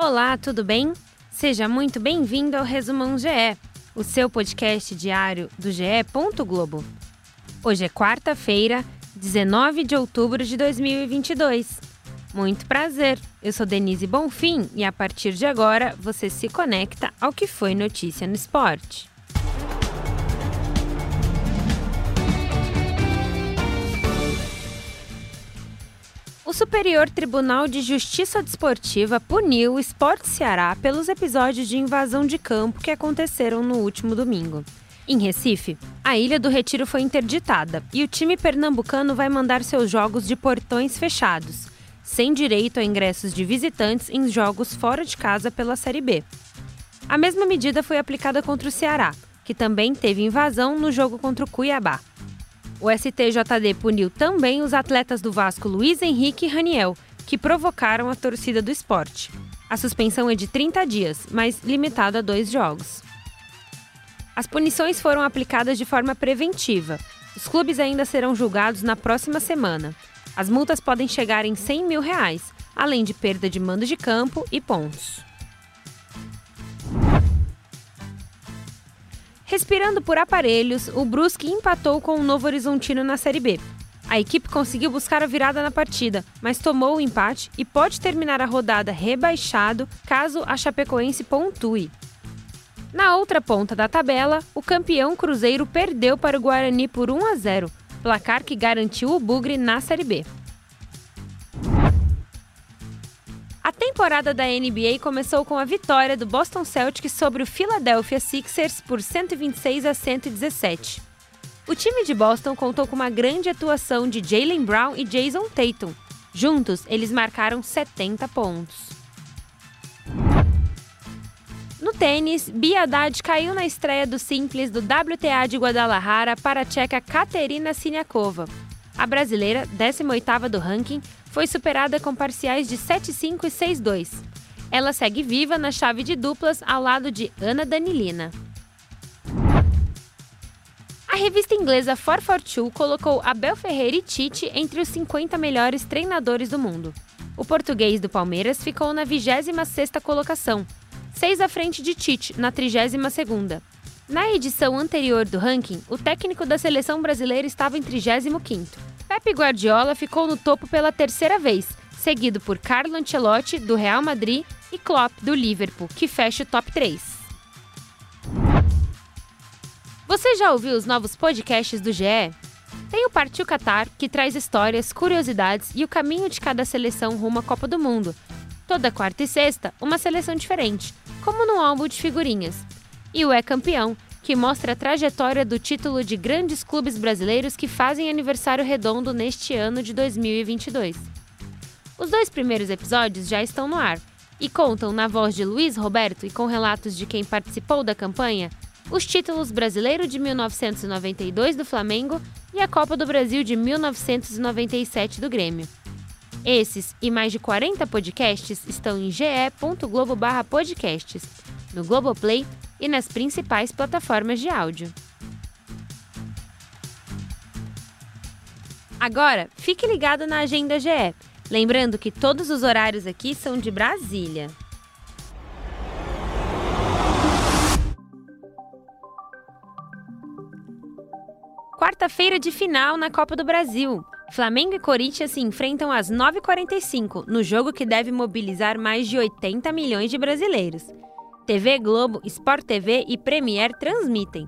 Olá, tudo bem? Seja muito bem-vindo ao Resumão GE, o seu podcast diário do GE. Globo. Hoje é quarta-feira, 19 de outubro de 2022. Muito prazer, eu sou Denise Bonfim e a partir de agora você se conecta ao que foi notícia no esporte. O Superior Tribunal de Justiça Desportiva puniu o Esporte Ceará pelos episódios de invasão de campo que aconteceram no último domingo. Em Recife, a Ilha do Retiro foi interditada e o time pernambucano vai mandar seus jogos de portões fechados, sem direito a ingressos de visitantes em jogos fora de casa pela Série B. A mesma medida foi aplicada contra o Ceará, que também teve invasão no jogo contra o Cuiabá. O STJD puniu também os atletas do Vasco Luiz Henrique e Raniel, que provocaram a torcida do esporte. A suspensão é de 30 dias, mas limitada a dois jogos. As punições foram aplicadas de forma preventiva. Os clubes ainda serão julgados na próxima semana. As multas podem chegar em 100 mil reais, além de perda de mando de campo e pontos. Respirando por aparelhos, o Brusque empatou com o Novo Horizontino na Série B. A equipe conseguiu buscar a virada na partida, mas tomou o empate e pode terminar a rodada rebaixado caso a Chapecoense pontue. Na outra ponta da tabela, o campeão Cruzeiro perdeu para o Guarani por 1 a 0, placar que garantiu o Bugre na Série B. temporada da NBA começou com a vitória do Boston Celtics sobre o Philadelphia Sixers por 126 a 117. O time de Boston contou com uma grande atuação de Jalen Brown e Jason Tatum. Juntos, eles marcaram 70 pontos. No tênis, Bia Haddad caiu na estreia do simples do WTA de Guadalajara para a tcheca Katerina Siniakova. A brasileira, 18ª do ranking, foi superada com parciais de 7-5 e 6-2. Ela segue viva na chave de duplas ao lado de Ana Danilina. A revista inglesa 442 colocou Abel Ferreira e Tite entre os 50 melhores treinadores do mundo. O português do Palmeiras ficou na 26ª colocação, seis à frente de Tite, na 32ª. Na edição anterior do ranking, o técnico da seleção brasileira estava em 35º. Pepe Guardiola ficou no topo pela terceira vez, seguido por Carlo Ancelotti, do Real Madrid, e Klopp, do Liverpool, que fecha o top 3. Você já ouviu os novos podcasts do GE? Tem o Partiu Qatar, que traz histórias, curiosidades e o caminho de cada seleção rumo à Copa do Mundo. Toda quarta e sexta, uma seleção diferente, como no álbum de figurinhas. E o É Campeão, que mostra a trajetória do título de grandes clubes brasileiros que fazem aniversário redondo neste ano de 2022. Os dois primeiros episódios já estão no ar e contam, na voz de Luiz Roberto e com relatos de quem participou da campanha, os títulos Brasileiro de 1992 do Flamengo e a Copa do Brasil de 1997 do Grêmio. Esses e mais de 40 podcasts estão em ge.globo/podcasts, no Globoplay e nas principais plataformas de áudio. Agora, fique ligado na Agenda GE. Lembrando que todos os horários aqui são de Brasília. Quarta-feira de final na Copa do Brasil. Flamengo e Corinthians se enfrentam às 9h45, no jogo que deve mobilizar mais de 80 milhões de brasileiros. TV Globo, Sport TV e Premier transmitem.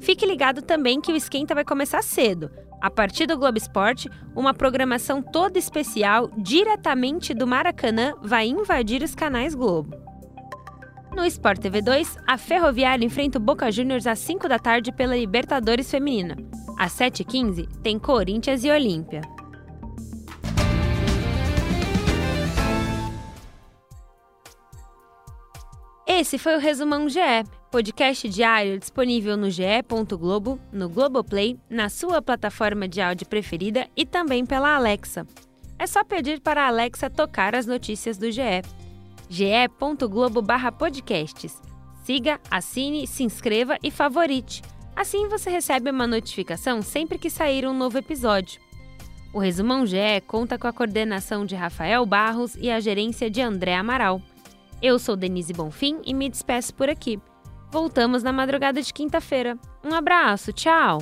Fique ligado também que o esquenta vai começar cedo. A partir do Globo Esporte, uma programação toda especial diretamente do Maracanã vai invadir os canais Globo. No Sport TV 2, a Ferroviária enfrenta o Boca Juniors às 5 da tarde pela Libertadores Feminina. Às 7h15, tem Corinthians e Olímpia. Esse foi o Resumão GE, podcast diário disponível no ge.globo, no Globoplay, na sua plataforma de áudio preferida e também pela Alexa. É só pedir para a Alexa tocar as notícias do GE. ge.globo/podcasts. Siga, assine, se inscreva e favorite. Assim você recebe uma notificação sempre que sair um novo episódio. O Resumão GE conta com a coordenação de Rafael Barros e a gerência de André Amaral. Eu sou Denise Bonfim e me despeço por aqui. Voltamos na madrugada de quinta-feira. Um abraço, tchau!